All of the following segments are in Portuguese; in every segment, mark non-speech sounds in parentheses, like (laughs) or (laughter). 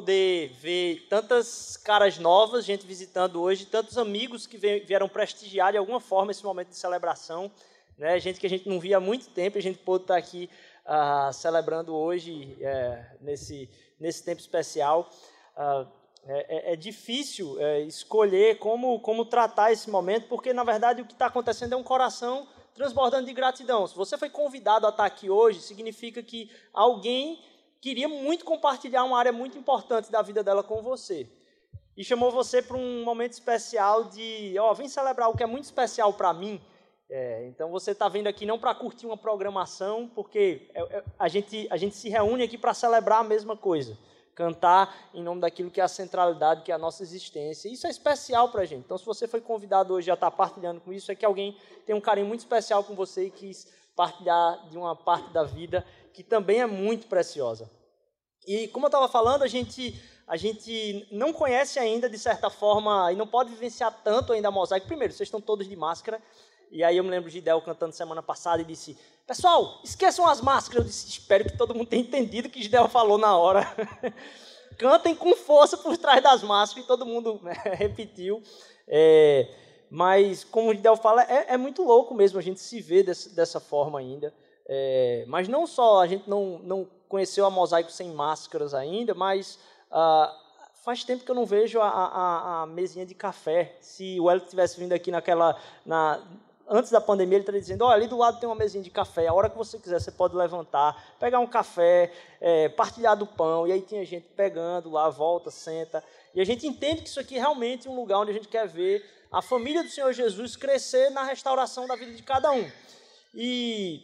poder ver tantas caras novas, gente visitando hoje, tantos amigos que vieram prestigiar de alguma forma esse momento de celebração. Né? Gente que a gente não via há muito tempo, a gente pôde estar aqui uh, celebrando hoje, é, nesse, nesse tempo especial. Uh, é, é, difícil é, escolher como, como tratar esse momento, porque, na verdade, o que está acontecendo é um coração transbordando de gratidão. Se você foi convidado a estar aqui hoje, significa que alguém queria muito compartilhar uma área muito importante da vida dela com você. E chamou você para um momento especial de, ó, oh, vem celebrar o que é muito especial para mim. É, então você está vindo aqui não para curtir uma programação, porque é, é, a gente, a gente se reúne aqui para celebrar a mesma coisa cantar em nome daquilo que é a centralidade, que é a nossa existência. Isso é especial para a gente. Então, se você foi convidado hoje a estar partilhando com isso, é que alguém tem um carinho muito especial com você e quis partilhar de uma parte da vida que também é muito preciosa. E como eu estava falando, a gente, a gente não conhece ainda, de certa forma, e não pode vivenciar tanto ainda a mosaico. Primeiro, vocês estão todos de máscara, e aí eu me lembro de Del cantando semana passada e disse: Pessoal, esqueçam as máscaras. Eu disse: Espero que todo mundo tenha entendido o que Gidel falou na hora. (laughs) Cantem com força por trás das máscaras, e todo mundo né, (laughs) repetiu. É, mas, como o Gidel fala, é, é, muito louco mesmo a gente se ver desse, dessa forma ainda. É, mas não só a gente não, não conheceu a mosaico sem máscaras ainda, mas ah, faz tempo que eu não vejo a, a, a, mesinha de café. Se o Hélio tivesse vindo aqui naquela, na, antes da pandemia, ele estaria dizendo: olha, ali do lado tem uma mesinha de café, a hora que você quiser, você pode levantar, pegar um café, é, partilhar do pão. E aí tinha gente pegando lá, volta, senta. E a gente entende que isso aqui é realmente um lugar onde a gente quer ver a família do Senhor Jesus crescer na restauração da vida de cada um. E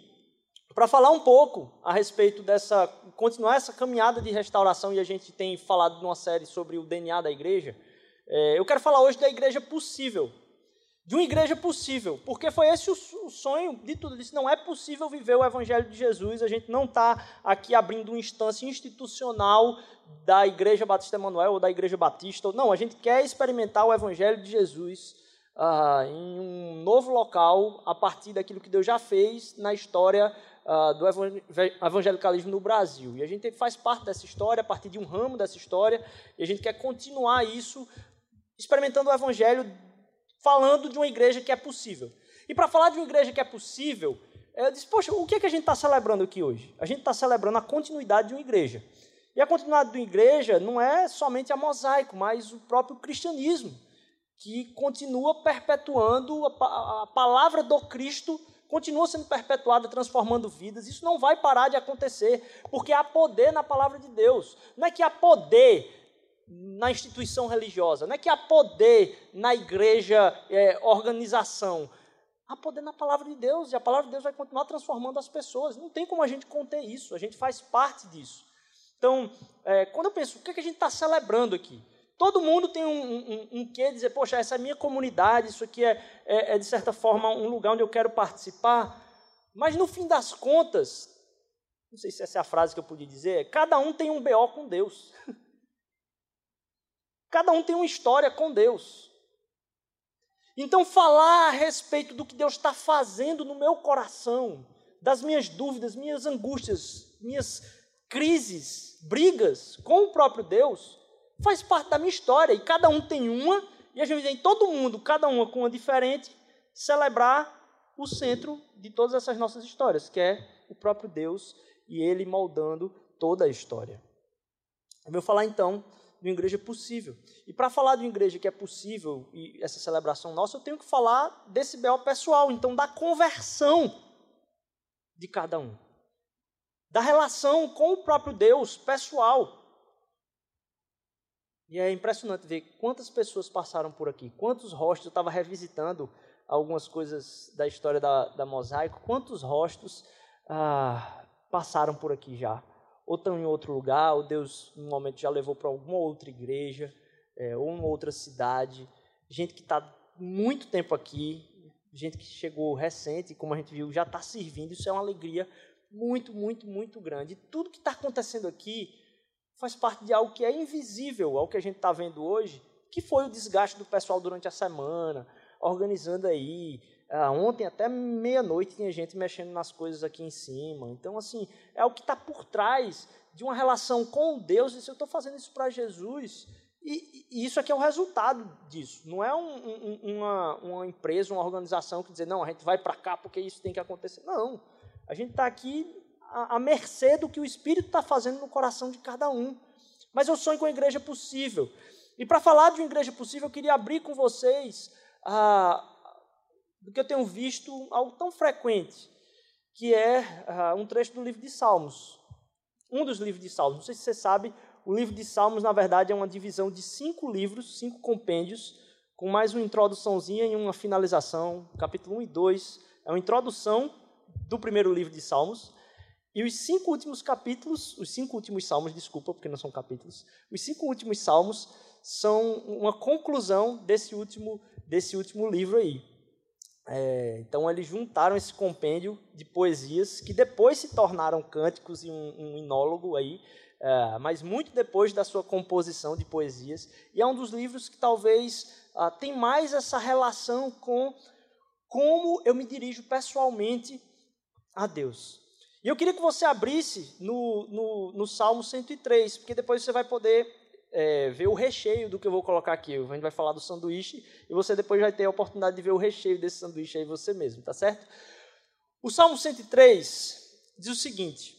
para falar um pouco a respeito dessa, continuar essa caminhada de restauração, e a gente tem falado numa série sobre o DNA da igreja, é, eu quero falar hoje da igreja possível de uma igreja possível, porque foi esse o sonho de tudo isso. Não é possível viver o Evangelho de Jesus, a gente não está aqui abrindo uma instância institucional da Igreja Batista Emanuel ou da Igreja Batista. Não, a gente quer experimentar o Evangelho de Jesus ah, em um novo local, a partir daquilo que Deus já fez na história ah, do evangelicalismo no Brasil. E a gente faz parte dessa história, a partir de um ramo dessa história, e a gente quer continuar isso experimentando o Evangelho falando de uma igreja que é possível. E para falar de uma igreja que é possível, eu disse, poxa, o que, é que a gente está celebrando aqui hoje? A gente está celebrando a continuidade de uma igreja. E a continuidade de uma igreja não é somente a mosaico, mas o próprio cristianismo, que continua perpetuando a, a palavra do Cristo, continua sendo perpetuada, transformando vidas. Isso não vai parar de acontecer, porque há poder na palavra de Deus. Não é que há poder na instituição religiosa, não é que há poder na igreja, é, organização. Há poder na palavra de Deus, e a palavra de Deus vai continuar transformando as pessoas. Não tem como a gente conter isso, a gente faz parte disso. Então, é, quando eu penso, o que, é que a gente está celebrando aqui? Todo mundo tem um, um, um quê dizer, poxa, essa é a minha comunidade, isso aqui é, é, é, de certa forma, um lugar onde eu quero participar. Mas, no fim das contas, não sei se essa é a frase que eu podia dizer, cada um tem um BO com Deus. (laughs) Cada um tem uma história com Deus. Então, falar a respeito do que Deus está fazendo no meu coração, das minhas dúvidas, minhas angústias, minhas crises, brigas com o próprio Deus, faz parte da minha história. E cada um tem uma, e a gente tem todo mundo, cada uma com uma diferente, celebrar o centro de todas essas nossas histórias, que é o próprio Deus e Ele moldando toda a história. Eu vou falar então de uma igreja possível. E para falar de uma igreja que é possível, e essa celebração nossa, eu tenho que falar desse bel pessoal, então da conversão de cada um. Da relação com o próprio Deus pessoal. E é impressionante ver quantas pessoas passaram por aqui, quantos rostos, eu estava revisitando algumas coisas da história da, da Mosaico, quantos rostos ah, passaram por aqui já ou estão em outro lugar, ou Deus, no momento, já levou para alguma outra igreja, é, ou uma outra cidade. Gente que está muito tempo aqui, gente que chegou recente, como a gente viu, já está servindo. Isso é uma alegria muito, muito, muito grande. E tudo que está acontecendo aqui faz parte de algo que é invisível ao que a gente está vendo hoje, que foi o desgaste do pessoal durante a semana, organizando aí, ah, ontem até meia-noite tinha gente mexendo nas coisas aqui em cima. Então, assim, é o que está por trás de uma relação com Deus. E se eu estou fazendo isso para Jesus, e, e, isso aqui é o resultado disso. Não é um, um, uma, uma empresa, uma organização que diz, não, a gente vai para cá porque isso tem que acontecer. Não. A gente está aqui à, à mercê do que o Espírito está fazendo no coração de cada um. Mas eu sonho com a igreja possível. E para falar de uma igreja possível, eu queria abrir com vocês ah, do que eu tenho visto algo tão frequente, que é ah, um trecho do livro de Salmos. Um dos livros de Salmos. Não sei se você sabe, o livro de Salmos, na verdade, é uma divisão de cinco livros, cinco compêndios, com mais uma introduçãozinha e uma finalização. Capítulo 1 e 2 é uma introdução do primeiro livro de Salmos. E os cinco últimos capítulos, os cinco últimos salmos, desculpa, porque não são capítulos, os cinco últimos salmos são uma conclusão desse último, desse último livro aí. É, então, eles juntaram esse compêndio de poesias que depois se tornaram cânticos e um, um inólogo aí, é, mas muito depois da sua composição de poesias. E é um dos livros que talvez ah, tem mais essa relação com como eu me dirijo pessoalmente a Deus. E eu queria que você abrisse no, no, no Salmo 103, porque depois você vai poder é, ver o recheio do que eu vou colocar aqui. A gente vai falar do sanduíche e você depois vai ter a oportunidade de ver o recheio desse sanduíche aí você mesmo, tá certo? O Salmo 103 diz o seguinte: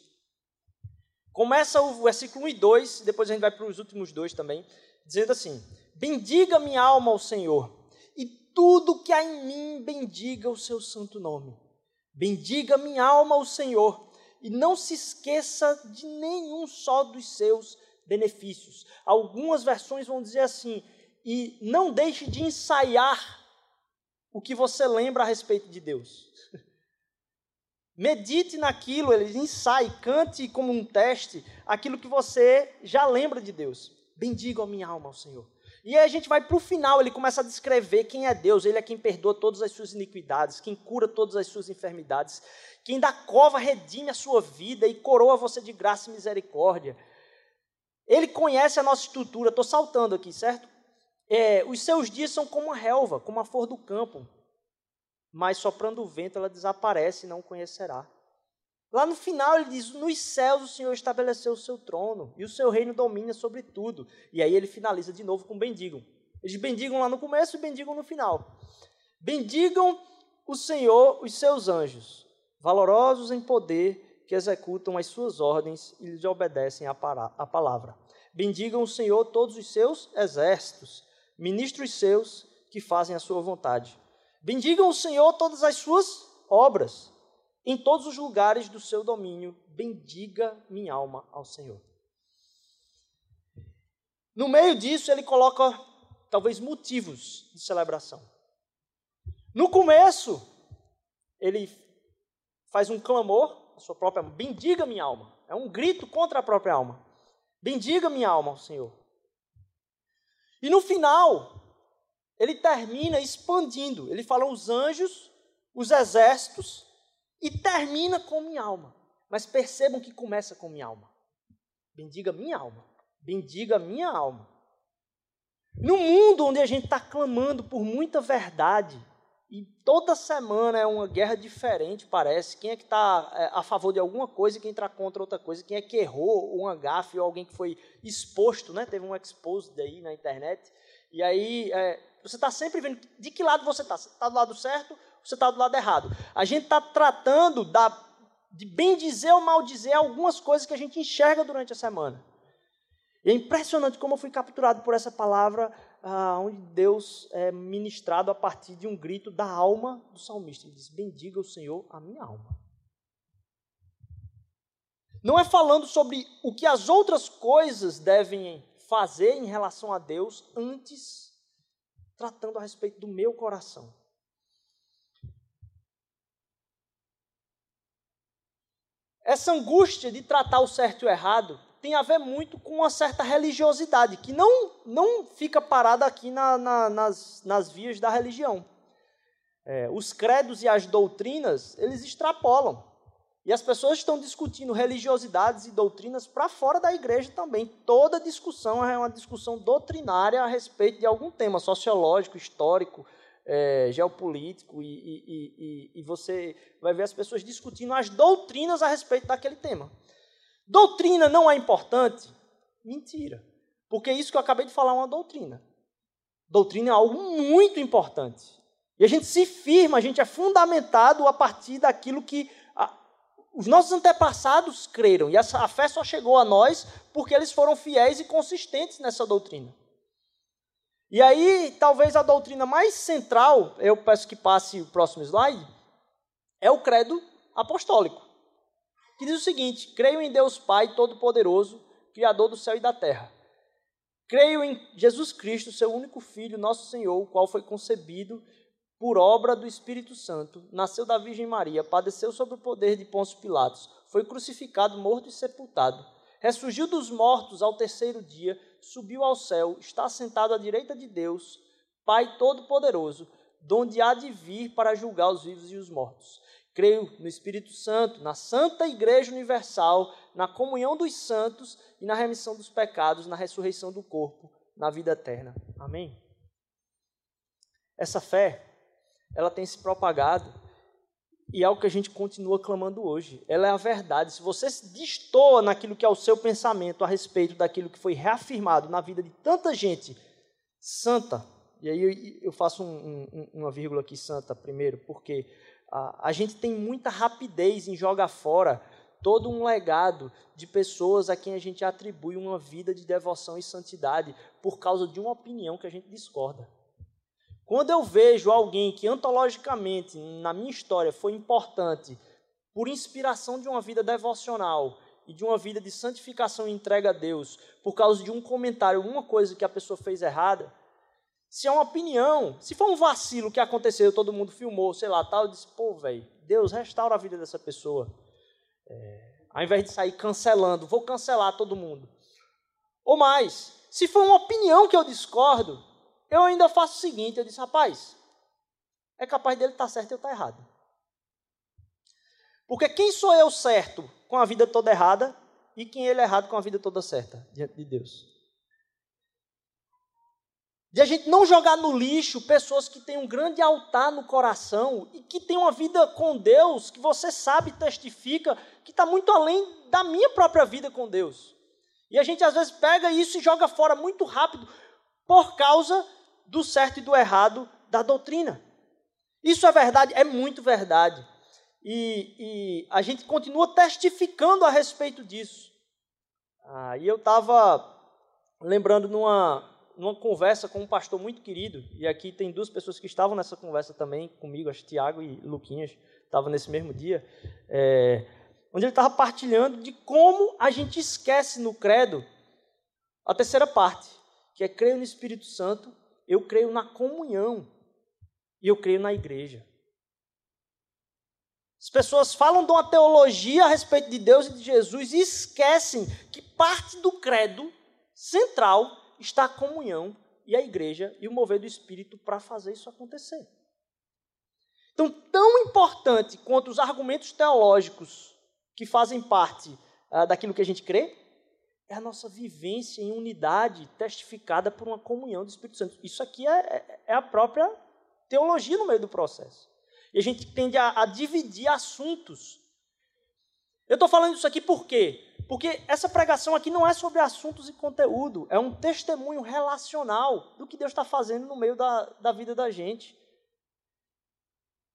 começa o versículo 1 e 2, depois a gente vai para os últimos dois também, dizendo assim: Bendiga minha alma ao Senhor, e tudo que há em mim bendiga o seu santo nome. Bendiga minha alma ao Senhor, e não se esqueça de nenhum só dos seus benefícios. Algumas versões vão dizer assim: e não deixe de ensaiar o que você lembra a respeito de Deus. (laughs) Medite naquilo, ele ensaie, cante como um teste aquilo que você já lembra de Deus. Bendiga a minha alma ao Senhor. E aí a gente vai para o final, ele começa a descrever quem é Deus. Ele é quem perdoa todas as suas iniquidades, quem cura todas as suas enfermidades, quem da cova redime a sua vida e coroa você de graça e misericórdia. Ele conhece a nossa estrutura, estou saltando aqui, certo? É, os seus dias são como a relva, como a flor do campo, mas soprando o vento ela desaparece e não conhecerá. Lá no final ele diz: Nos céus o Senhor estabeleceu o seu trono e o seu reino domina sobre tudo. E aí ele finaliza de novo com bendigam. Eles bendigam lá no começo e bendigam no final. Bendigam o Senhor, os seus anjos, valorosos em poder que executam as suas ordens e lhes obedecem à palavra. Bendigam o Senhor todos os seus exércitos, ministros seus que fazem a sua vontade. Bendigam o Senhor todas as suas obras, em todos os lugares do seu domínio. Bendiga minha alma ao Senhor. No meio disso, ele coloca talvez motivos de celebração. No começo, ele faz um clamor a sua própria alma. Bendiga minha alma. É um grito contra a própria alma. Bendiga minha alma ao Senhor. E no final, ele termina expandindo. Ele fala os anjos, os exércitos, e termina com minha alma. Mas percebam que começa com minha alma. Bendiga minha alma. Bendiga minha alma. No mundo onde a gente está clamando por muita verdade, e toda semana é uma guerra diferente, parece. Quem é que está é, a favor de alguma coisa e quem está contra outra coisa. Quem é que errou um gafe ou alguém que foi exposto, né? Teve um exposed aí na internet. E aí é, você está sempre vendo de que lado você está. Você está do lado certo você está do lado errado. A gente está tratando da, de bem dizer ou mal dizer algumas coisas que a gente enxerga durante a semana. E é impressionante como eu fui capturado por essa palavra ah, onde Deus é ministrado a partir de um grito da alma do salmista. Ele diz: Bendiga o Senhor a minha alma. Não é falando sobre o que as outras coisas devem fazer em relação a Deus, antes tratando a respeito do meu coração. Essa angústia de tratar o certo e o errado tem a ver muito com uma certa religiosidade, que não, não fica parada aqui na, na, nas, nas vias da religião. É, os credos e as doutrinas, eles extrapolam. E as pessoas estão discutindo religiosidades e doutrinas para fora da igreja também. Toda discussão é uma discussão doutrinária a respeito de algum tema sociológico, histórico, é, geopolítico e, e, e, e você vai ver as pessoas discutindo as doutrinas a respeito daquele tema. Doutrina não é importante? Mentira. Porque isso que eu acabei de falar é uma doutrina. Doutrina é algo muito importante. E a gente se firma, a gente é fundamentado a partir daquilo que a, os nossos antepassados creram. E a fé só chegou a nós porque eles foram fiéis e consistentes nessa doutrina. E aí, talvez a doutrina mais central, eu peço que passe o próximo slide, é o credo apostólico, que diz o seguinte: creio em Deus Pai Todo-Poderoso, Criador do céu e da terra. Creio em Jesus Cristo, seu único Filho, nosso Senhor, o qual foi concebido por obra do Espírito Santo, nasceu da Virgem Maria, padeceu sob o poder de Pôncio Pilatos, foi crucificado, morto e sepultado. Ressurgiu dos mortos ao terceiro dia, subiu ao céu, está sentado à direita de Deus, Pai Todo-Poderoso, donde há de vir para julgar os vivos e os mortos. Creio no Espírito Santo, na Santa Igreja Universal, na comunhão dos santos e na remissão dos pecados, na ressurreição do corpo, na vida eterna. Amém? Essa fé, ela tem se propagado e é algo que a gente continua clamando hoje. Ela é a verdade. Se você se destoa naquilo que é o seu pensamento a respeito daquilo que foi reafirmado na vida de tanta gente santa, e aí eu faço um, um, uma vírgula aqui santa primeiro, porque a, gente tem muita rapidez em jogar fora todo um legado de pessoas a quem a gente atribui uma vida de devoção e santidade por causa de uma opinião que a gente discorda. Quando eu vejo alguém que antologicamente na minha história foi importante por inspiração de uma vida devocional e de uma vida de santificação e entrega a Deus, por causa de um comentário, uma coisa que a pessoa fez errada, se é uma opinião, se for um vacilo que aconteceu, todo mundo filmou, sei lá, tal, eu disse, pô, velho, Deus restaura a vida dessa pessoa. É, ao invés de sair cancelando, vou cancelar todo mundo. Ou mais, se for uma opinião que eu discordo, eu ainda faço o seguinte: eu disse, rapaz, é capaz dele estar tá certo e eu estar tá errado. Porque quem sou eu certo com a vida toda errada e quem ele é errado com a vida toda certa diante de Deus? De a gente não jogar no lixo pessoas que têm um grande altar no coração e que têm uma vida com Deus que você sabe, testifica, que está muito além da minha própria vida com Deus. E a gente às vezes pega isso e joga fora muito rápido por causa do certo e do errado da doutrina. Isso é verdade, é muito verdade. E, e a gente continua testificando a respeito disso. Ah, e eu estava lembrando numa, numa conversa com um pastor muito querido, e aqui tem duas pessoas que estavam nessa conversa também comigo, acho que Tiago e Luquinhas estavam nesse mesmo dia, é, onde ele estava partilhando de como a gente esquece no credo a terceira parte, que é crer no Espírito Santo eu creio na comunhão e eu creio na igreja. As pessoas falam de uma teologia a respeito de Deus e de Jesus e esquecem que parte do credo central está a comunhão e a igreja e o mover do Espírito para fazer isso acontecer. Então, tão importante quanto os argumentos teológicos que fazem parte ah, daquilo que a gente crê, é a nossa vivência em unidade testificada por uma comunhão do Espírito Santo. Isso aqui é, é, é a própria teologia no meio do processo. E a gente tende a, a dividir assuntos. Eu estou falando isso aqui por quê? Porque essa pregação aqui não é sobre assuntos e conteúdo, é um testemunho relacional do que Deus está fazendo no meio da, da vida da gente.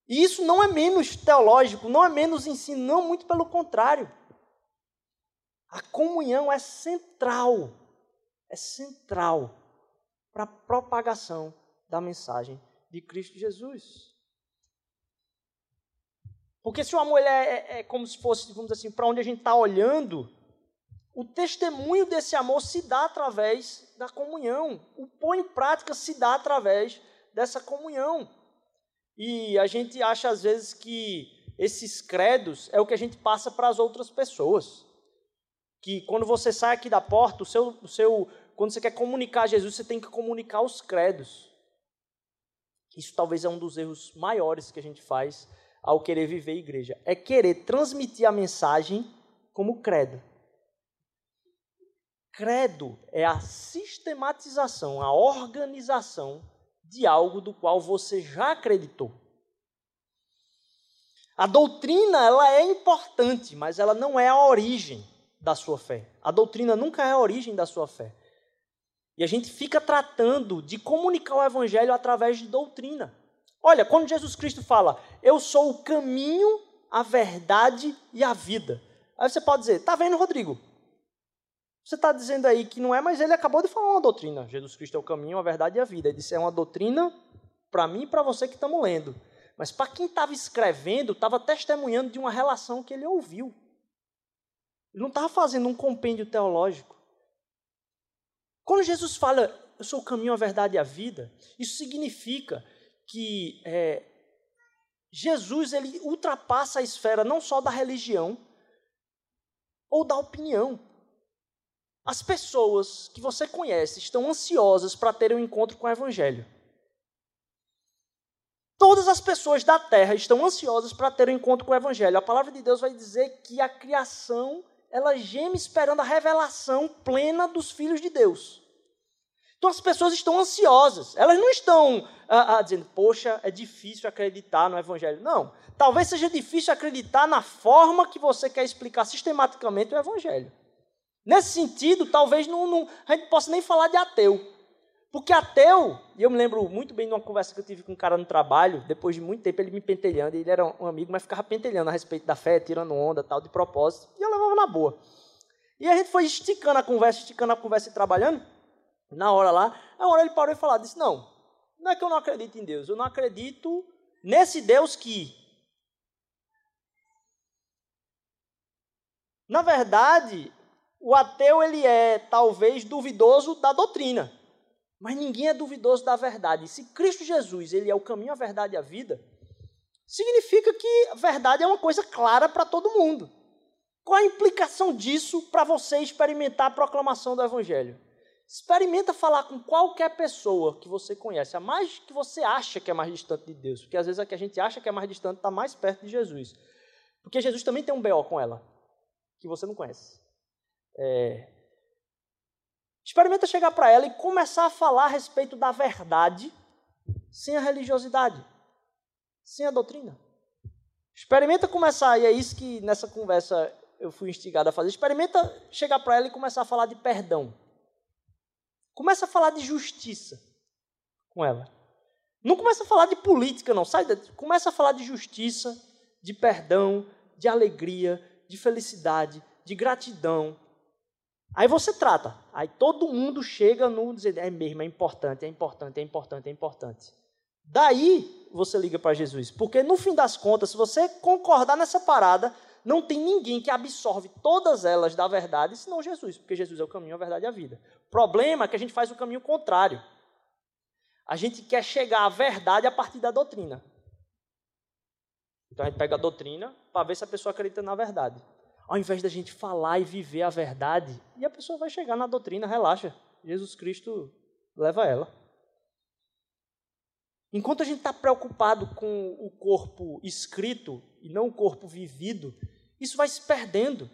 E isso não é menos teológico, não é menos ensino, não, muito pelo contrário. A comunhão é central, é central para a propagação da mensagem de Cristo Jesus. Porque se o amor é, é, é como se fosse, vamos dizer assim, para onde a gente está olhando, o testemunho desse amor se dá através da comunhão. O pôr em prática se dá através dessa comunhão. E a gente acha às vezes que esses credos é o que a gente passa para as outras pessoas que quando você sai aqui da porta, o seu, o seu, quando você quer comunicar a Jesus, você tem que comunicar os credos. Isso talvez é um dos erros maiores que a gente faz ao querer viver igreja. É querer transmitir a mensagem como credo. Credo é a sistematização, a organização de algo do qual você já acreditou. A doutrina, ela é importante, mas ela não é a origem da sua fé. A doutrina nunca é a origem da sua fé. E a gente fica tratando de comunicar o evangelho através de doutrina. Olha, quando Jesus Cristo fala, eu sou o caminho, a verdade e a vida. Aí você pode dizer, tá vendo, Rodrigo? Você está dizendo aí que não é, mas ele acabou de falar uma doutrina. Jesus Cristo é o caminho, a verdade e a vida. Ele disse, é uma doutrina para mim e para você que estamos lendo. Mas para quem estava escrevendo, estava testemunhando de uma relação que ele ouviu. Ele não estava fazendo um compêndio teológico. Quando Jesus fala, eu sou o caminho, a verdade e a vida, isso significa que é, Jesus ele ultrapassa a esfera não só da religião ou da opinião. As pessoas que você conhece estão ansiosas para ter um encontro com o Evangelho. Todas as pessoas da terra estão ansiosas para ter um encontro com o Evangelho. A palavra de Deus vai dizer que a criação ela geme esperando a revelação plena dos filhos de Deus. Então as pessoas estão ansiosas, elas não estão ah, ah, dizendo, poxa, é difícil acreditar no Evangelho. Não, talvez seja difícil acreditar na forma que você quer explicar sistematicamente o Evangelho. Nesse sentido, talvez não, não, a gente possa nem falar de ateu. Porque ateu, e eu me lembro muito bem de uma conversa que eu tive com um cara no trabalho, depois de muito tempo ele me pentelhando, ele era um amigo, mas ficava pentelhando a respeito da fé, tirando onda, tal, de propósito, e eu levava na boa. E a gente foi esticando a conversa, esticando a conversa e trabalhando, na hora lá, a hora ele parou e falou, disse, não, não é que eu não acredito em Deus, eu não acredito nesse Deus que... Na verdade, o ateu ele é talvez duvidoso da doutrina, mas ninguém é duvidoso da verdade. Se Cristo Jesus ele é o caminho, a verdade e a vida, significa que a verdade é uma coisa clara para todo mundo. Qual a implicação disso para você experimentar a proclamação do Evangelho? Experimenta falar com qualquer pessoa que você conhece, a mais que você acha que é mais distante de Deus, porque às vezes a que a gente acha que é mais distante está mais perto de Jesus. Porque Jesus também tem um BO com ela, que você não conhece. É... Experimenta chegar para ela e começar a falar a respeito da verdade sem a religiosidade, sem a doutrina. Experimenta começar, e é isso que nessa conversa eu fui instigado a fazer. Experimenta chegar para ela e começar a falar de perdão. Começa a falar de justiça com ela. Não começa a falar de política, não. Sai, começa a falar de justiça, de perdão, de alegria, de felicidade, de gratidão, Aí você trata. Aí todo mundo chega no dizer, é mesmo, é importante, é importante, é importante, é importante. Daí você liga para Jesus. Porque no fim das contas, se você concordar nessa parada, não tem ninguém que absorve todas elas da verdade, senão Jesus, porque Jesus é o caminho, a verdade e a vida. O problema é que a gente faz o caminho contrário. A gente quer chegar à verdade a partir da doutrina. Então a gente pega a doutrina para ver se a pessoa acredita na verdade ao invés da gente falar e viver a verdade, e a pessoa vai chegar na doutrina, relaxa, Jesus Cristo leva ela. Enquanto a gente está preocupado com o corpo escrito e não o corpo vivido, isso vai se perdendo.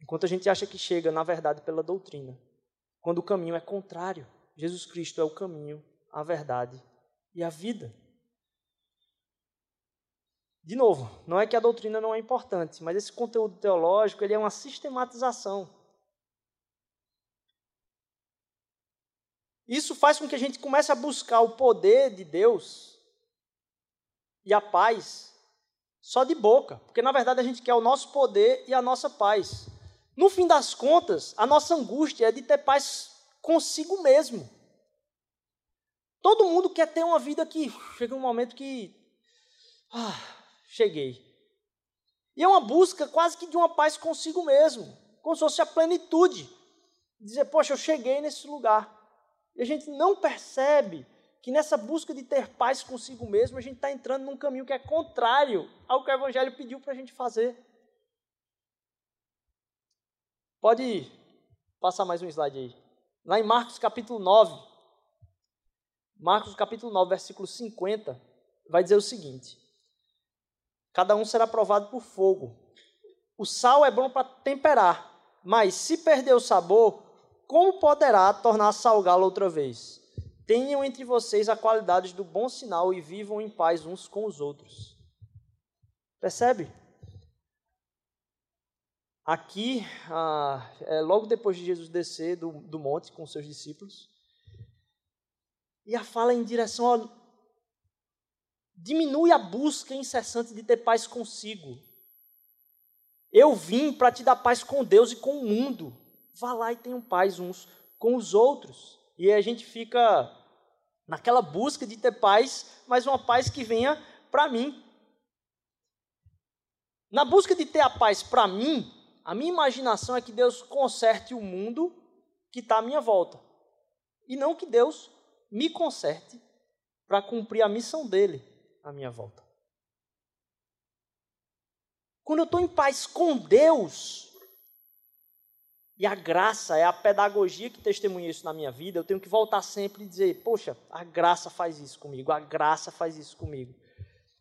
Enquanto a gente acha que chega, na verdade, pela doutrina, quando o caminho é contrário. Jesus Cristo é o caminho, a verdade e a vida. De novo, não é que a doutrina não é importante, mas esse conteúdo teológico ele é uma sistematização. Isso faz com que a gente comece a buscar o poder de Deus e a paz só de boca, porque na verdade a gente quer o nosso poder e a nossa paz. No fim das contas, a nossa angústia é de ter paz consigo mesmo. Todo mundo quer ter uma vida que chega um momento que ah, cheguei. E é uma busca quase que de uma paz consigo mesmo, como se fosse a plenitude. Dizer, poxa, eu cheguei nesse lugar. E a gente não percebe que nessa busca de ter paz consigo mesmo, a gente está entrando num caminho que é contrário ao que o Evangelho pediu para a gente fazer. Pode passar mais um slide aí. Lá em Marcos capítulo 9, Marcos capítulo 9, versículo 50, vai dizer o seguinte: Cada um será provado por fogo. O sal é bom para temperar, mas se perder o sabor, como poderá tornar salgá-lo outra vez? tenham entre vocês a qualidade do bom sinal e vivam em paz uns com os outros. Percebe? Aqui, ah, é, logo depois de Jesus descer do, do monte com seus discípulos, e a fala é em direção ao. Diminui a busca incessante de ter paz consigo. Eu vim para te dar paz com Deus e com o mundo. Vá lá e tenham paz uns com os outros. E a gente fica naquela busca de ter paz, mas uma paz que venha para mim. Na busca de ter a paz para mim, a minha imaginação é que Deus conserte o mundo que está à minha volta. E não que Deus me conserte para cumprir a missão dele à minha volta. Quando eu estou em paz com Deus, e a graça é a pedagogia que testemunha isso na minha vida, eu tenho que voltar sempre e dizer: Poxa, a graça faz isso comigo, a graça faz isso comigo.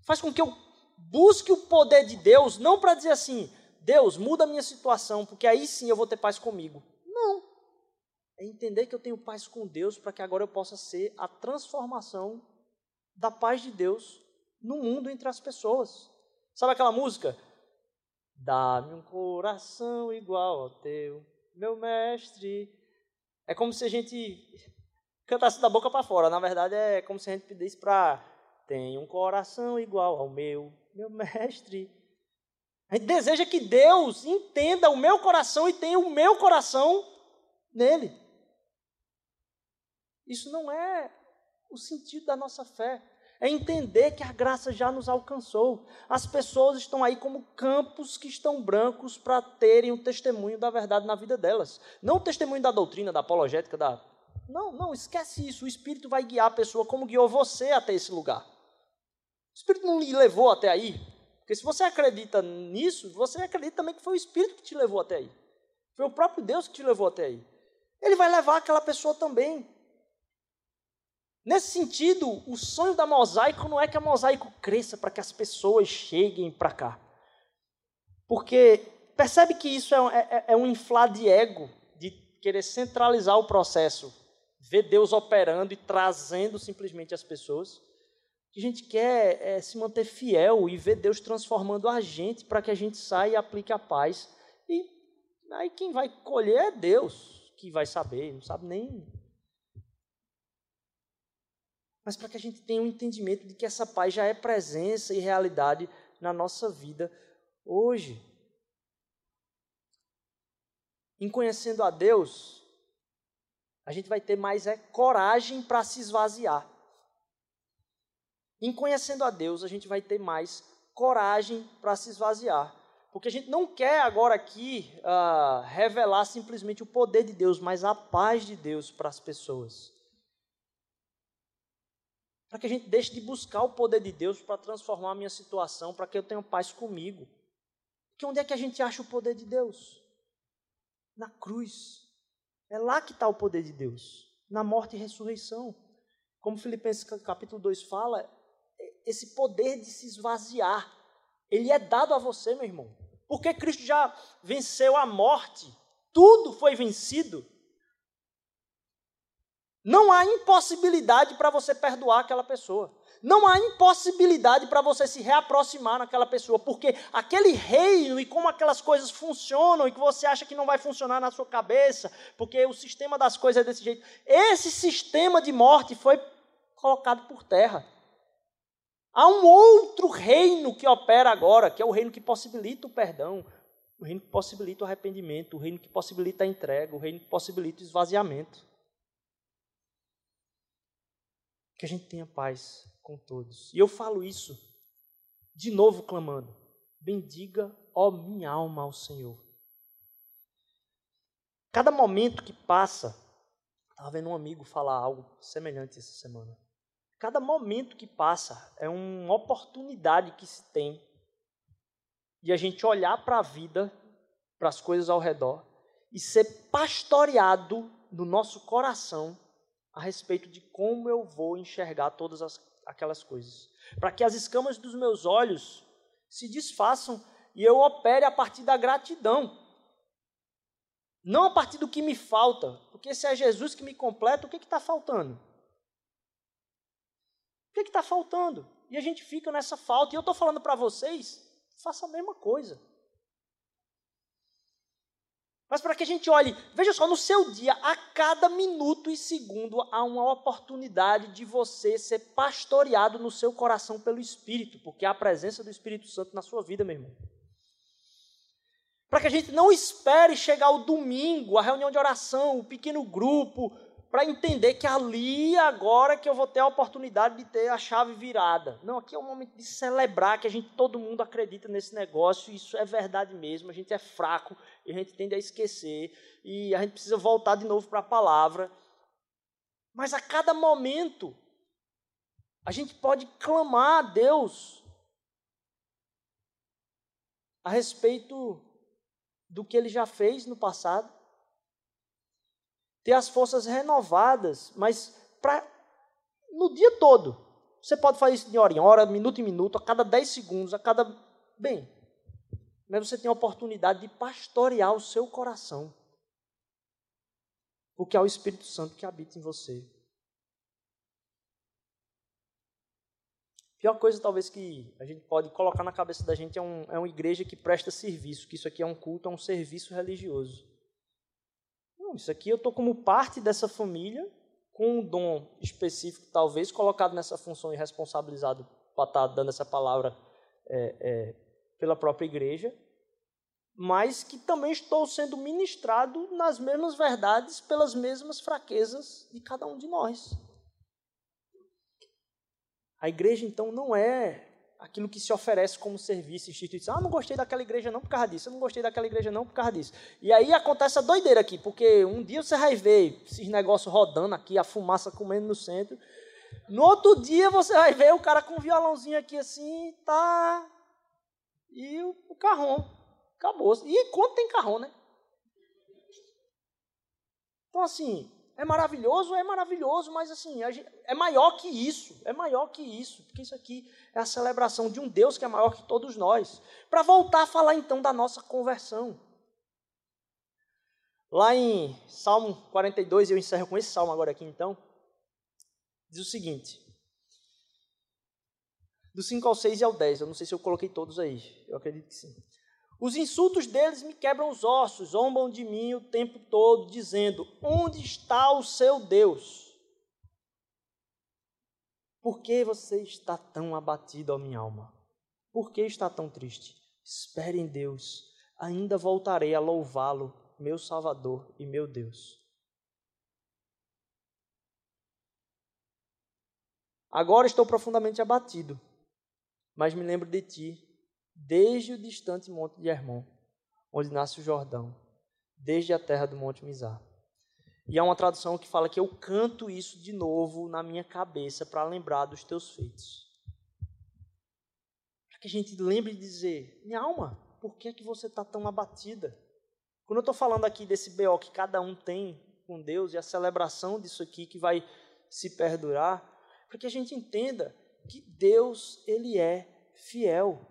Faz com que eu busque o poder de Deus, não para dizer assim, Deus, muda a minha situação, porque aí sim eu vou ter paz comigo. Não. É entender que eu tenho paz com Deus para que agora eu possa ser a transformação da paz de Deus no mundo entre as pessoas. Sabe aquela música? Dá-me um coração igual ao teu, meu mestre. É como se a gente cantasse da boca para fora. Na verdade, é como se a gente pedisse para. Tem um coração igual ao meu, meu mestre. A gente deseja que Deus entenda o meu coração e tenha o meu coração nele. Isso não é o sentido da nossa fé. É entender que a graça já nos alcançou. As pessoas estão aí como campos que estão brancos para terem o testemunho da verdade na vida delas. Não o testemunho da doutrina, da apologética, da. Não, não, esquece isso. O Espírito vai guiar a pessoa como guiou você até esse lugar. O Espírito não lhe levou até aí. Porque se você acredita nisso, você acredita também que foi o Espírito que te levou até aí. Foi o próprio Deus que te levou até aí. Ele vai levar aquela pessoa também. Nesse sentido, o sonho da mosaico não é que a mosaico cresça para que as pessoas cheguem para cá. Porque percebe que isso é, é, é um inflar de ego, de querer centralizar o processo, ver Deus operando e trazendo simplesmente as pessoas que a gente quer é se manter fiel e ver Deus transformando a gente para que a gente saia e aplique a paz. E aí quem vai colher é Deus, que vai saber, não sabe nem. Mas para que a gente tenha um entendimento de que essa paz já é presença e realidade na nossa vida hoje. Em conhecendo a Deus, a gente vai ter mais é, coragem para se esvaziar. Em conhecendo a Deus, a gente vai ter mais coragem para se esvaziar. Porque a gente não quer agora aqui uh, revelar simplesmente o poder de Deus, mas a paz de Deus para as pessoas. Para que a gente deixe de buscar o poder de Deus para transformar a minha situação, para que eu tenha paz comigo. Porque onde é que a gente acha o poder de Deus? Na cruz. É lá que está o poder de Deus. Na morte e ressurreição. Como Filipenses capítulo 2 fala, esse poder de se esvaziar, ele é dado a você, meu irmão. Porque Cristo já venceu a morte, tudo foi vencido. Não há impossibilidade para você perdoar aquela pessoa. Não há impossibilidade para você se reaproximar naquela pessoa, porque aquele reino e como aquelas coisas funcionam e que você acha que não vai funcionar na sua cabeça, porque o sistema das coisas é desse jeito. Esse sistema de morte foi colocado por terra. Há um outro reino que opera agora, que é o reino que possibilita o perdão, o reino que possibilita o arrependimento, o reino que possibilita a entrega, o reino que possibilita o esvaziamento. Que a gente tenha paz com todos. E eu falo isso de novo clamando: bendiga, ó minha alma, ao Senhor. Cada momento que passa, estava vendo um amigo falar algo semelhante essa semana. Cada momento que passa é uma oportunidade que se tem de a gente olhar para a vida, para as coisas ao redor e ser pastoreado no nosso coração a respeito de como eu vou enxergar todas as, aquelas coisas. Para que as escamas dos meus olhos se desfaçam e eu opere a partir da gratidão. Não a partir do que me falta, porque se é Jesus que me completa, o que está faltando? O que está faltando? E a gente fica nessa falta. E eu estou falando para vocês, faça a mesma coisa. Mas para que a gente olhe, veja só, no seu dia, a cada minuto e segundo, há uma oportunidade de você ser pastoreado no seu coração pelo Espírito, porque há a presença do Espírito Santo na sua vida, meu irmão. Para que a gente não espere chegar o domingo, a reunião de oração, o pequeno grupo, para entender que ali agora que eu vou ter a oportunidade de ter a chave virada. Não, aqui é o momento de celebrar que a gente todo mundo acredita nesse negócio, isso é verdade mesmo, a gente é fraco e a gente tende a esquecer e a gente precisa voltar de novo para a palavra. Mas a cada momento a gente pode clamar a Deus a respeito do que ele já fez no passado ter as forças renovadas, mas para no dia todo. Você pode fazer isso de hora em hora, minuto em minuto, a cada 10 segundos, a cada. Bem, mas você tem a oportunidade de pastorear o seu coração. Porque é o Espírito Santo que habita em você. A pior coisa, talvez, que a gente pode colocar na cabeça da gente é, um, é uma igreja que presta serviço, que isso aqui é um culto, é um serviço religioso. Não, isso aqui eu estou como parte dessa família, com um dom específico, talvez, colocado nessa função e responsabilizado para estar tá dando essa palavra é, é, pela própria igreja, mas que também estou sendo ministrado nas mesmas verdades, pelas mesmas fraquezas de cada um de nós. A igreja, então, não é aquilo que se oferece como serviço, instituição. Ah, não gostei daquela igreja não por causa disso, eu não gostei daquela igreja não por causa disso. E aí acontece a doideira aqui, porque um dia você vai ver esses negócios rodando aqui, a fumaça comendo no centro. No outro dia você vai ver o cara com um violãozinho aqui assim, tá. E o, o carrão. Acabou. E quanto tem carrão, né? Então, assim, é maravilhoso? É maravilhoso, mas assim, é maior que isso, é maior que isso, porque isso aqui é a celebração de um Deus que é maior que todos nós. Para voltar a falar então da nossa conversão. Lá em Salmo 42, eu encerro com esse salmo agora aqui então, diz o seguinte: do 5 ao 6 e ao 10, eu não sei se eu coloquei todos aí, eu acredito que sim. Os insultos deles me quebram os ossos, zombam de mim o tempo todo, dizendo: Onde está o seu Deus? Por que você está tão abatido, ó minha alma? Por que está tão triste? Espere em Deus, ainda voltarei a louvá-lo, meu Salvador e meu Deus. Agora estou profundamente abatido, mas me lembro de ti desde o distante monte de Hermon, onde nasce o Jordão, desde a terra do monte Mizar. E há uma tradução que fala que eu canto isso de novo na minha cabeça para lembrar dos teus feitos. Para que a gente lembre de dizer, minha alma, por que, é que você está tão abatida? Quando eu estou falando aqui desse BO que cada um tem com Deus e a celebração disso aqui que vai se perdurar, para que a gente entenda que Deus, Ele é fiel.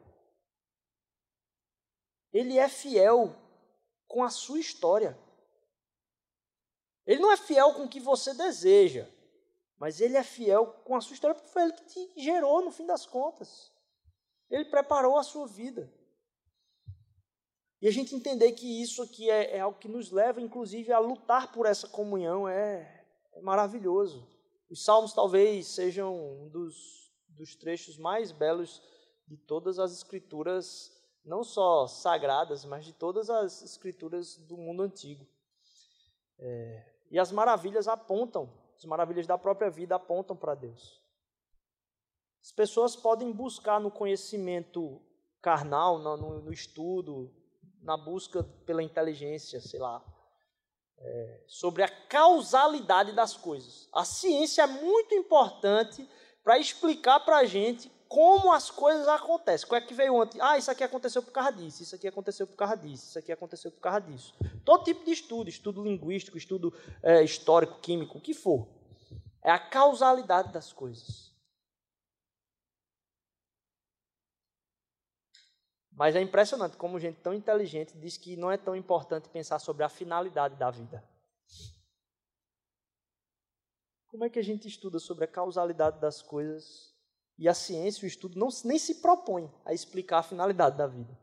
Ele é fiel com a sua história. Ele não é fiel com o que você deseja, mas ele é fiel com a sua história porque foi ele que te gerou no fim das contas. Ele preparou a sua vida. E a gente entender que isso aqui é, é algo que nos leva, inclusive, a lutar por essa comunhão é, é maravilhoso. Os salmos talvez sejam um dos, dos trechos mais belos de todas as escrituras não só sagradas, mas de todas as escrituras do mundo antigo. É, e as maravilhas apontam, as maravilhas da própria vida apontam para Deus. As pessoas podem buscar no conhecimento carnal, no, no, no estudo, na busca pela inteligência, sei lá, é, sobre a causalidade das coisas. A ciência é muito importante para explicar para a gente como as coisas acontecem. Qual é que veio antes? Ah, isso aqui aconteceu por causa disso, isso aqui aconteceu por causa disso, isso aqui aconteceu por causa disso. Todo tipo de estudo, estudo linguístico, estudo é, histórico, químico, o que for. É a causalidade das coisas. Mas é impressionante como gente tão inteligente diz que não é tão importante pensar sobre a finalidade da vida. Como é que a gente estuda sobre a causalidade das coisas e a ciência, o estudo, não, nem se propõe a explicar a finalidade da vida?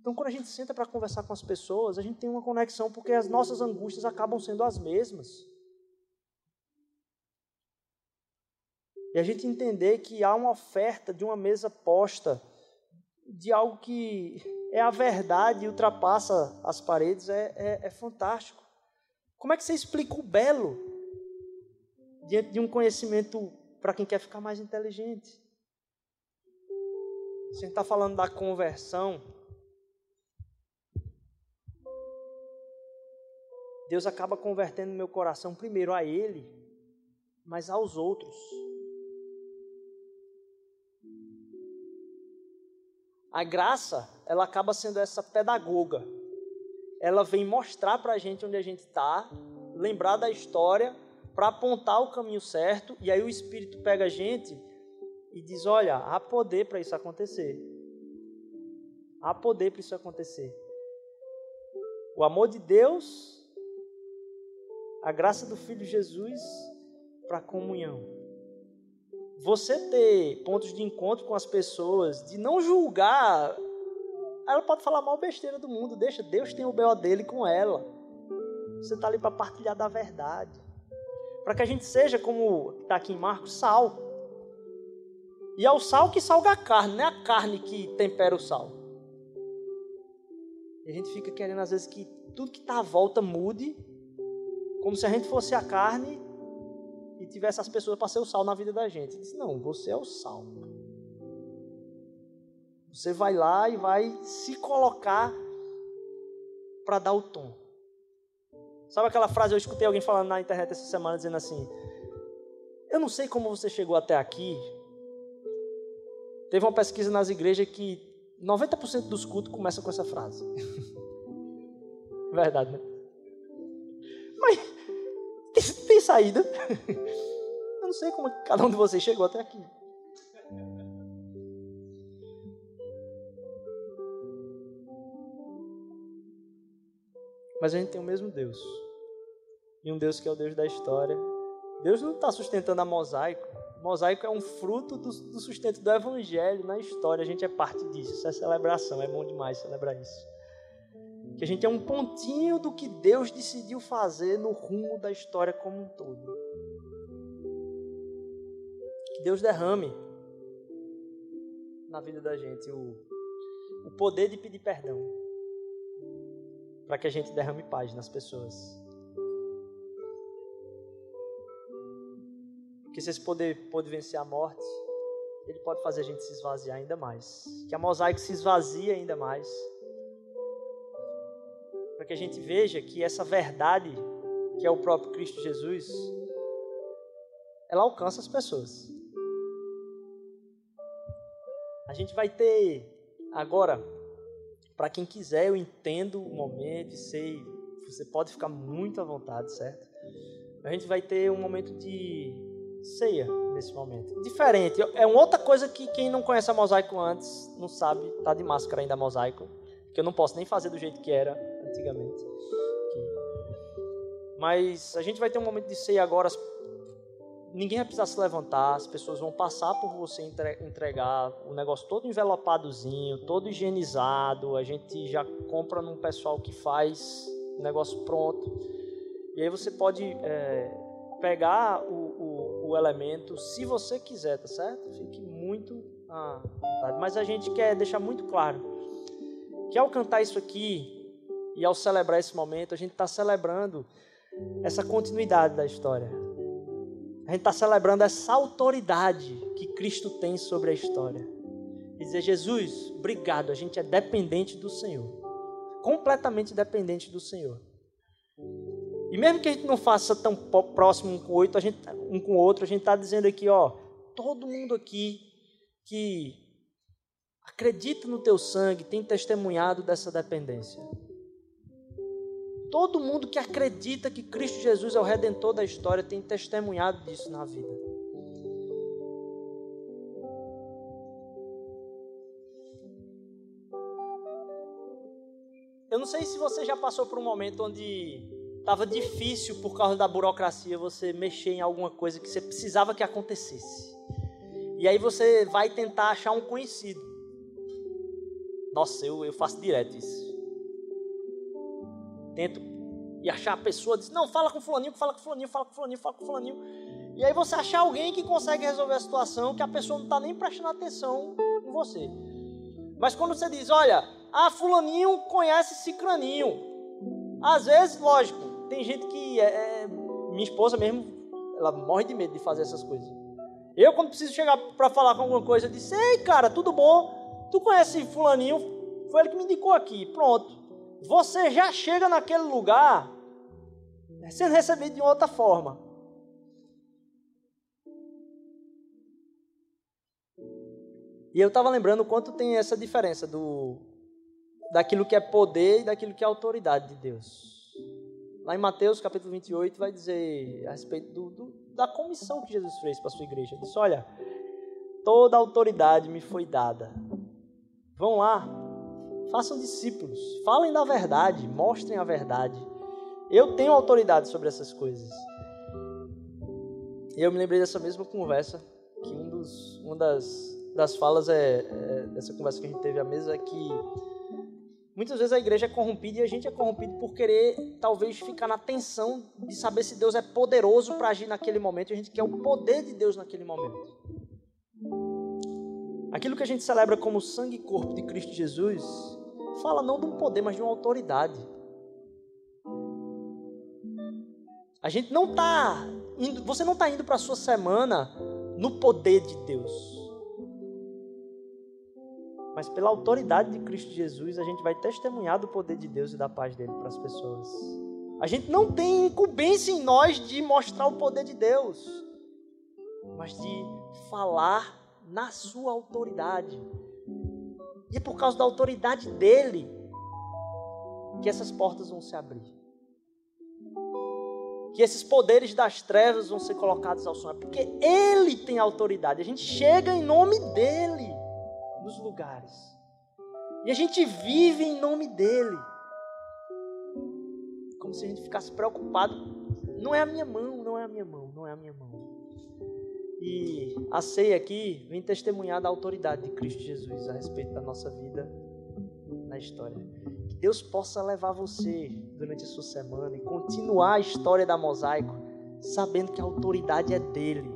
Então, quando a gente senta para conversar com as pessoas, a gente tem uma conexão porque as nossas angústias acabam sendo as mesmas. E a gente entender que há uma oferta de uma mesa posta, de algo que é a verdade e ultrapassa as paredes, é, é, é fantástico. Como é que você explica o belo diante de um conhecimento para quem quer ficar mais inteligente? Se a gente está falando da conversão, Deus acaba convertendo meu coração primeiro a Ele, mas aos outros. A graça, ela acaba sendo essa pedagoga. Ela vem mostrar para a gente onde a gente está, lembrar da história, para apontar o caminho certo, e aí o Espírito pega a gente e diz: Olha, há poder para isso acontecer. Há poder para isso acontecer. O amor de Deus a graça do Filho Jesus para a comunhão. Você ter pontos de encontro com as pessoas, de não julgar. Ela pode falar mal besteira do mundo, deixa, Deus tem o B.O. dele com ela. Você está ali para partilhar da verdade. Para que a gente seja, como está aqui em Marcos, sal. E é o sal que salga a carne, não é a carne que tempera o sal. E a gente fica querendo, às vezes, que tudo que está à volta mude como se a gente fosse a carne e tivesse as pessoas para ser o sal na vida da gente. Não, você é o sal. Você vai lá e vai se colocar para dar o tom. Sabe aquela frase? Eu escutei alguém falando na internet essa semana dizendo assim: Eu não sei como você chegou até aqui. Teve uma pesquisa nas igrejas que 90% dos cultos começam com essa frase. (laughs) Verdade, né? Mas tem, tem saída. Eu não sei como cada um de vocês chegou até aqui. Mas a gente tem o mesmo Deus. E um Deus que é o Deus da história. Deus não está sustentando a mosaico. mosaico é um fruto do, do sustento do Evangelho na história. A gente é parte disso. Isso é celebração. É bom demais celebrar isso. Que a gente é um pontinho do que Deus decidiu fazer no rumo da história como um todo. Que Deus derrame na vida da gente o, o poder de pedir perdão. Para que a gente derrame paz nas pessoas. Que se esse poder pode vencer a morte, ele pode fazer a gente se esvaziar ainda mais. Que a mosaico se esvazie ainda mais para que a gente veja que essa verdade, que é o próprio Cristo Jesus, ela alcança as pessoas. A gente vai ter agora, para quem quiser, eu entendo o momento e sei, você pode ficar muito à vontade, certo? A gente vai ter um momento de ceia nesse momento. Diferente, é uma outra coisa que quem não conhece a mosaico antes não sabe, tá de máscara ainda a mosaico, que eu não posso nem fazer do jeito que era antigamente. Mas a gente vai ter um momento de ceia agora. Ninguém vai precisar se levantar, as pessoas vão passar por você entregar o negócio todo envelopadozinho, todo higienizado. A gente já compra num pessoal que faz o negócio pronto. E aí você pode é, pegar o, o, o, elemento se você quiser, tá certo? Fique muito à vontade. Mas a gente quer deixar muito claro que ao cantar isso aqui, e ao celebrar esse momento, a gente está celebrando essa continuidade da história. A gente está celebrando essa autoridade que Cristo tem sobre a história. E dizer, Jesus, obrigado, a gente é dependente do Senhor. Completamente dependente do Senhor. E mesmo que a gente não faça tão próximo um com o outro, a gente, um com o outro, a gente está dizendo aqui, ó, todo mundo aqui que acredita no teu sangue tem testemunhado dessa dependência. Todo mundo que acredita que Cristo Jesus é o redentor da história tem testemunhado disso na vida. Eu não sei se você já passou por um momento onde Tava difícil por causa da burocracia você mexer em alguma coisa que você precisava que acontecesse. E aí você vai tentar achar um conhecido. Nossa, eu, eu faço direto isso. Tento e achar a pessoa, diz, não, fala com fulaninho, fala com fulaninho, fala com fulaninho, fala com fulaninho. E aí você achar alguém que consegue resolver a situação que a pessoa não está nem prestando atenção em você. Mas quando você diz, olha, ah, fulaninho conhece cicraninho. Às vezes, lógico, tem gente que é, é, minha esposa mesmo, ela morre de medo de fazer essas coisas. Eu, quando preciso chegar para falar com alguma coisa, eu disse: Ei, cara, tudo bom? Tu conhece Fulaninho? Foi ele que me indicou aqui. Pronto. Você já chega naquele lugar sendo recebido de outra forma. E eu estava lembrando o quanto tem essa diferença do daquilo que é poder e daquilo que é autoridade de Deus. Lá em Mateus capítulo 28 vai dizer a respeito do, do da comissão que Jesus fez para a sua igreja. Ele disse: Olha, toda autoridade me foi dada. Vão lá, façam discípulos, falem da verdade, mostrem a verdade. Eu tenho autoridade sobre essas coisas. E eu me lembrei dessa mesma conversa, que um dos, uma das, das falas é, é, dessa conversa que a gente teve à mesa é que Muitas vezes a igreja é corrompida e a gente é corrompido por querer, talvez, ficar na tensão de saber se Deus é poderoso para agir naquele momento. E a gente quer o poder de Deus naquele momento. Aquilo que a gente celebra como sangue e corpo de Cristo Jesus, fala não de um poder, mas de uma autoridade. A gente não está indo, você não está indo para a sua semana no poder de Deus mas pela autoridade de Cristo Jesus, a gente vai testemunhar do poder de Deus e da paz dele para as pessoas. A gente não tem incumbência em nós de mostrar o poder de Deus, mas de falar na sua autoridade. E é por causa da autoridade dele que essas portas vão se abrir. Que esses poderes das trevas vão ser colocados ao som. É porque ele tem autoridade. A gente chega em nome dele nos lugares. E a gente vive em nome dele. Como se a gente ficasse preocupado. Não é a minha mão, não é a minha mão, não é a minha mão. E a ceia aqui vem testemunhar da autoridade de Cristo Jesus a respeito da nossa vida na história. Que Deus possa levar você durante a sua semana e continuar a história da mosaico, sabendo que a autoridade é dele.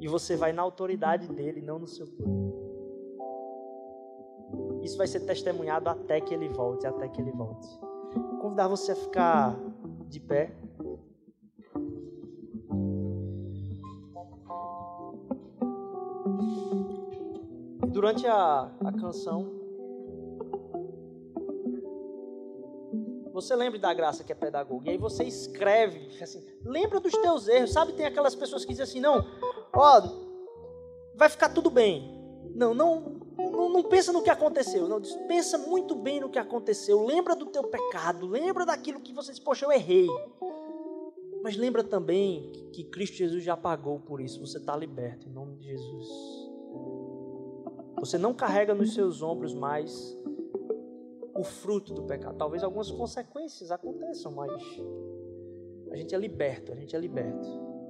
E você vai na autoridade dele, não no seu poder. Isso vai ser testemunhado até que ele volte, até que ele volte. Vou convidar você a ficar de pé. Durante a, a canção, você lembre da graça que é pedagogia, e aí você escreve, assim, lembra dos teus erros, sabe? Tem aquelas pessoas que dizem assim, não, ó, vai ficar tudo bem. Não, não, não, não, pensa no que aconteceu, não. Pensa muito bem no que aconteceu. Lembra do teu pecado, lembra daquilo que você disse, poxa, eu errei. Mas lembra também que Cristo Jesus já pagou por isso. Você está liberto em nome de Jesus. Você não carrega nos seus ombros mais o fruto do pecado. Talvez algumas consequências aconteçam, mas a gente é liberto, a gente é liberto.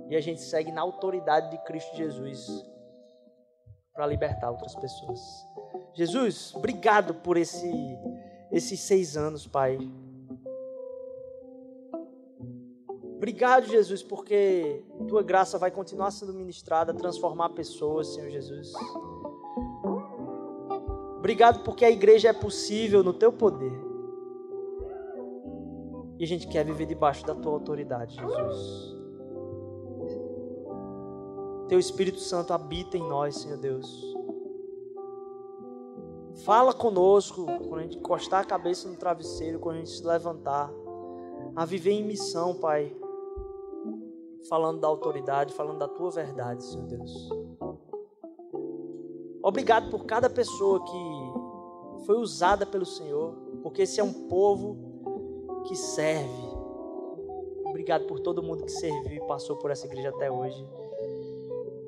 E a gente segue na autoridade de Cristo Jesus para libertar outras pessoas. Jesus, obrigado por esse, esses seis anos, Pai. Obrigado, Jesus, porque tua graça vai continuar sendo ministrada, transformar pessoas, Senhor Jesus. Obrigado porque a igreja é possível no teu poder. E a gente quer viver debaixo da tua autoridade, Jesus. Teu Espírito Santo habita em nós, Senhor Deus. Fala conosco quando a gente encostar a cabeça no travesseiro, quando a gente se levantar. A viver em missão, Pai. Falando da autoridade, falando da tua verdade, Senhor Deus. Obrigado por cada pessoa que foi usada pelo Senhor, porque esse é um povo que serve. Obrigado por todo mundo que serviu e passou por essa igreja até hoje.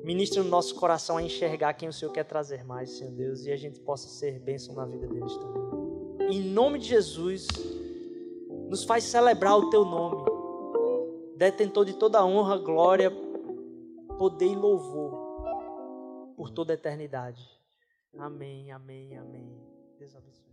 Ministra no nosso coração a enxergar quem o Senhor quer trazer mais, Senhor Deus, e a gente possa ser bênção na vida deles também. Em nome de Jesus, nos faz celebrar o Teu nome. detentor de toda honra, glória, poder e louvor por toda a eternidade. Amém, amém, amém. Deus abençoe.